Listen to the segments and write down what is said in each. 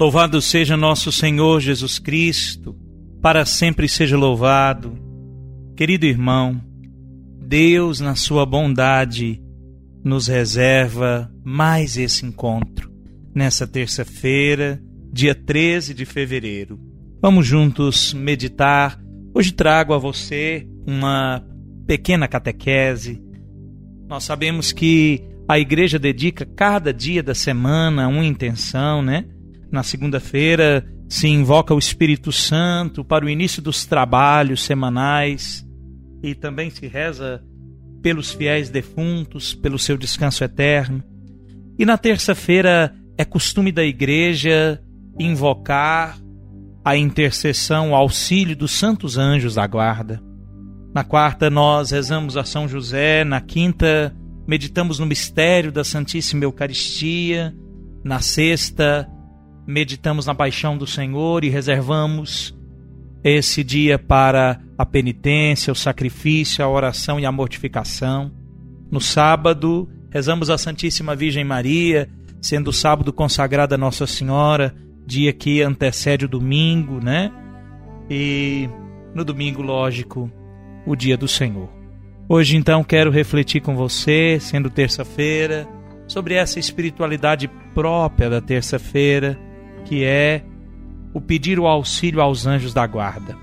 Louvado seja nosso Senhor Jesus Cristo, para sempre seja louvado. Querido irmão, Deus, na sua bondade, nos reserva mais esse encontro nessa terça-feira, dia 13 de fevereiro. Vamos juntos meditar. Hoje trago a você uma pequena catequese. Nós sabemos que a igreja dedica cada dia da semana uma intenção, né? Na segunda-feira se invoca o Espírito Santo para o início dos trabalhos semanais e também se reza pelos fiéis defuntos, pelo seu descanso eterno. E na terça-feira é costume da igreja invocar a intercessão, o auxílio dos santos anjos da guarda. Na quarta, nós rezamos a São José. Na quinta, meditamos no mistério da Santíssima Eucaristia. Na sexta, meditamos na paixão do Senhor e reservamos esse dia para a penitência, o sacrifício, a oração e a mortificação. No sábado, rezamos a Santíssima Virgem Maria, sendo o sábado consagrado a Nossa Senhora, dia que antecede o domingo, né? E no domingo, lógico, o dia do Senhor. Hoje, então, quero refletir com você, sendo terça-feira, sobre essa espiritualidade própria da terça-feira que é o pedir o auxílio aos anjos da guarda.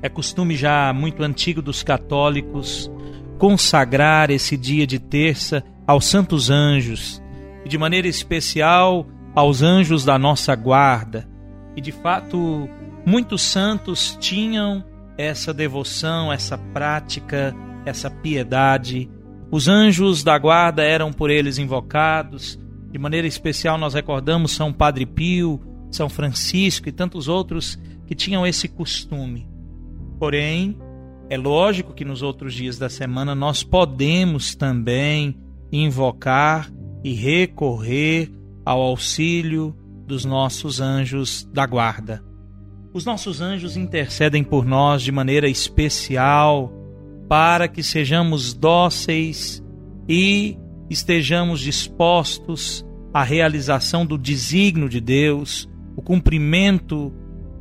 É costume já muito antigo dos católicos consagrar esse dia de terça aos santos anjos e de maneira especial aos anjos da nossa guarda. E de fato, muitos santos tinham essa devoção, essa prática, essa piedade. Os anjos da guarda eram por eles invocados, de maneira especial, nós recordamos São Padre Pio, São Francisco e tantos outros que tinham esse costume. Porém, é lógico que nos outros dias da semana nós podemos também invocar e recorrer ao auxílio dos nossos anjos da guarda. Os nossos anjos intercedem por nós de maneira especial para que sejamos dóceis e estejamos dispostos à realização do desígnio de Deus, o cumprimento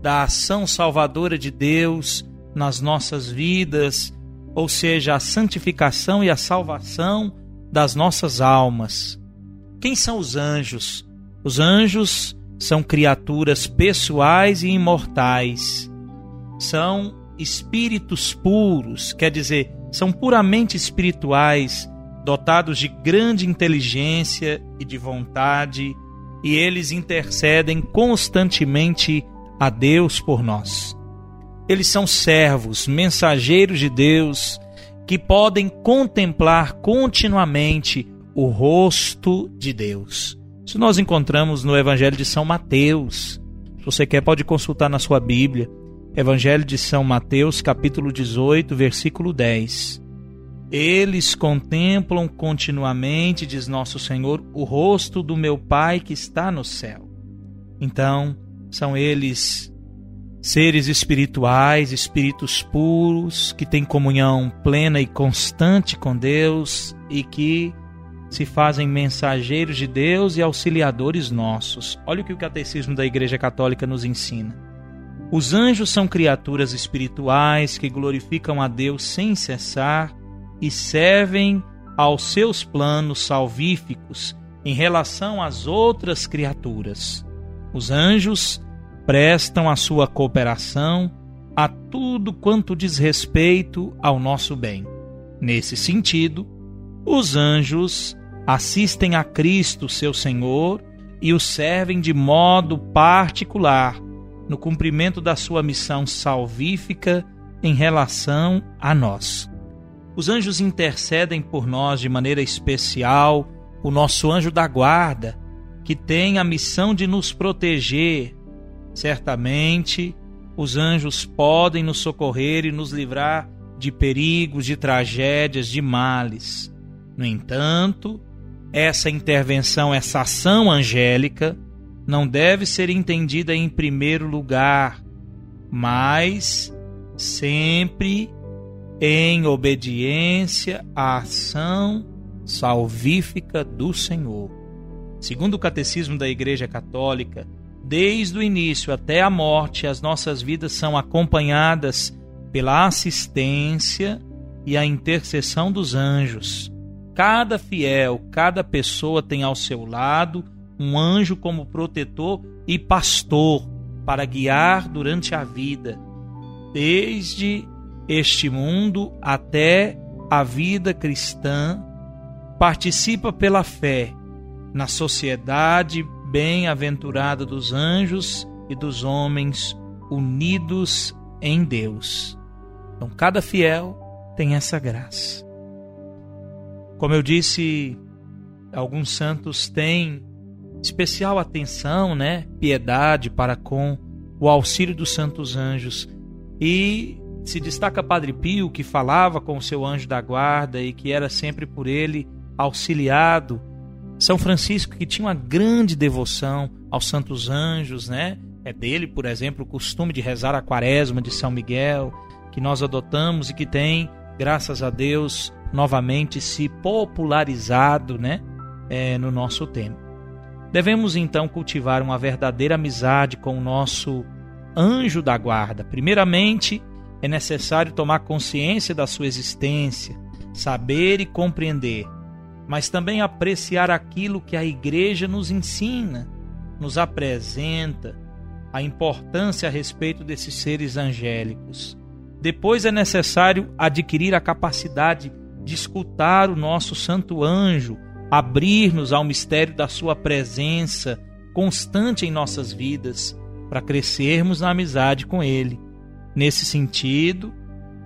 da ação salvadora de Deus nas nossas vidas, ou seja, a santificação e a salvação das nossas almas. Quem são os anjos? Os anjos são criaturas pessoais e imortais. São espíritos puros, quer dizer, são puramente espirituais, dotados de grande inteligência e de vontade, e eles intercedem constantemente a Deus por nós. Eles são servos, mensageiros de Deus, que podem contemplar continuamente o rosto de Deus. Isso nós encontramos no Evangelho de São Mateus. Se você quer, pode consultar na sua Bíblia. Evangelho de São Mateus, capítulo 18, versículo 10. Eles contemplam continuamente, diz nosso Senhor, o rosto do meu Pai que está no céu. Então, são eles seres espirituais, espíritos puros, que têm comunhão plena e constante com Deus e que se fazem mensageiros de Deus e auxiliadores nossos. Olha o que o Catecismo da Igreja Católica nos ensina. Os anjos são criaturas espirituais que glorificam a Deus sem cessar e servem aos seus planos salvíficos em relação às outras criaturas. Os anjos prestam a sua cooperação a tudo quanto diz respeito ao nosso bem. Nesse sentido, os anjos assistem a Cristo, seu Senhor, e o servem de modo particular no cumprimento da sua missão salvífica em relação a nós. Os anjos intercedem por nós de maneira especial o nosso anjo da guarda, que tem a missão de nos proteger. Certamente, os anjos podem nos socorrer e nos livrar de perigos, de tragédias, de males. No entanto, essa intervenção, essa ação angélica, não deve ser entendida em primeiro lugar, mas sempre em obediência à ação salvífica do Senhor. Segundo o Catecismo da Igreja Católica, desde o início até a morte, as nossas vidas são acompanhadas pela assistência e a intercessão dos anjos. Cada fiel, cada pessoa tem ao seu lado um anjo como protetor e pastor para guiar durante a vida, desde este mundo até a vida cristã, participa pela fé na sociedade bem-aventurada dos anjos e dos homens unidos em Deus. Então, cada fiel tem essa graça. Como eu disse, alguns santos têm especial atenção, né, piedade para com o auxílio dos santos anjos. E se destaca Padre Pio, que falava com o seu anjo da guarda e que era sempre por ele auxiliado. São Francisco, que tinha uma grande devoção aos santos anjos, né? É dele, por exemplo, o costume de rezar a quaresma de São Miguel, que nós adotamos e que tem, graças a Deus, novamente se popularizado né, é, no nosso tempo. Devemos então cultivar uma verdadeira amizade com o nosso anjo da guarda. Primeiramente, é necessário tomar consciência da sua existência, saber e compreender, mas também apreciar aquilo que a igreja nos ensina, nos apresenta, a importância a respeito desses seres angélicos. Depois é necessário adquirir a capacidade de escutar o nosso santo anjo, abrir-nos ao mistério da sua presença constante em nossas vidas, para crescermos na amizade com ele. Nesse sentido,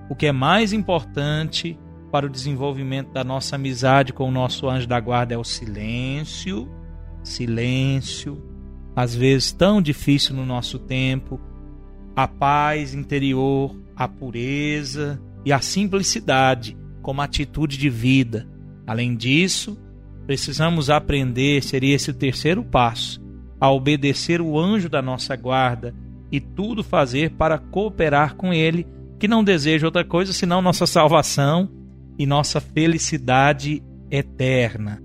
o que é mais importante para o desenvolvimento da nossa amizade com o nosso anjo da guarda é o silêncio, silêncio, às vezes tão difícil no nosso tempo, a paz interior, a pureza e a simplicidade como atitude de vida. Além disso, precisamos aprender, seria esse o terceiro passo, a obedecer o anjo da nossa guarda e tudo fazer para cooperar com ele, que não deseja outra coisa senão nossa salvação e nossa felicidade eterna.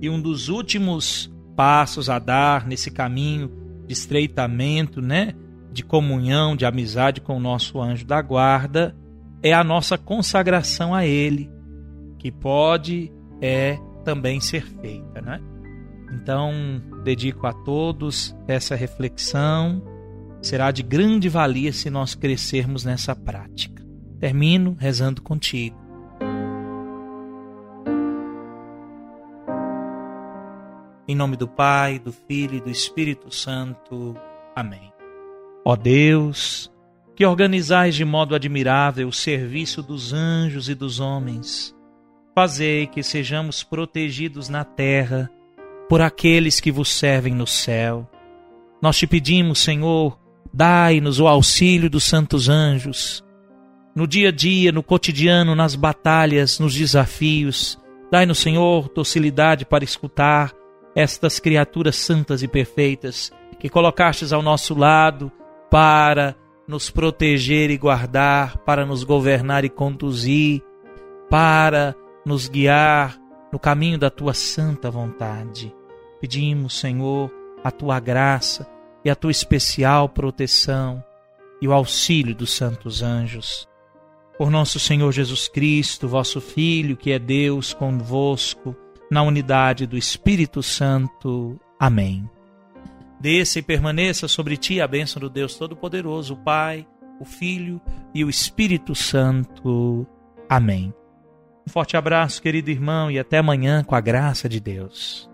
E um dos últimos passos a dar nesse caminho de estreitamento, né, de comunhão, de amizade com o nosso anjo da guarda, é a nossa consagração a Ele, que pode é também ser feita, né? Então, dedico a todos essa reflexão. Será de grande valia se nós crescermos nessa prática. Termino rezando contigo. Em nome do Pai, do Filho e do Espírito Santo. Amém. Ó Deus, que organizais de modo admirável o serviço dos anjos e dos homens. Fazei que sejamos protegidos na terra por aqueles que vos servem no céu. Nós te pedimos, Senhor, dai-nos o auxílio dos santos anjos. No dia a dia, no cotidiano, nas batalhas, nos desafios, dai-nos, Senhor, docilidade para escutar estas criaturas santas e perfeitas que colocastes ao nosso lado para nos proteger e guardar, para nos governar e conduzir, para nos guiar no caminho da tua santa vontade. Pedimos, Senhor, a tua graça e a tua especial proteção e o auxílio dos santos anjos. Por nosso Senhor Jesus Cristo, vosso Filho, que é Deus convosco, na unidade do Espírito Santo. Amém. Desça e permaneça sobre ti a bênção do Deus Todo-Poderoso, o Pai, o Filho e o Espírito Santo. Amém. Um forte abraço, querido irmão, e até amanhã com a graça de Deus.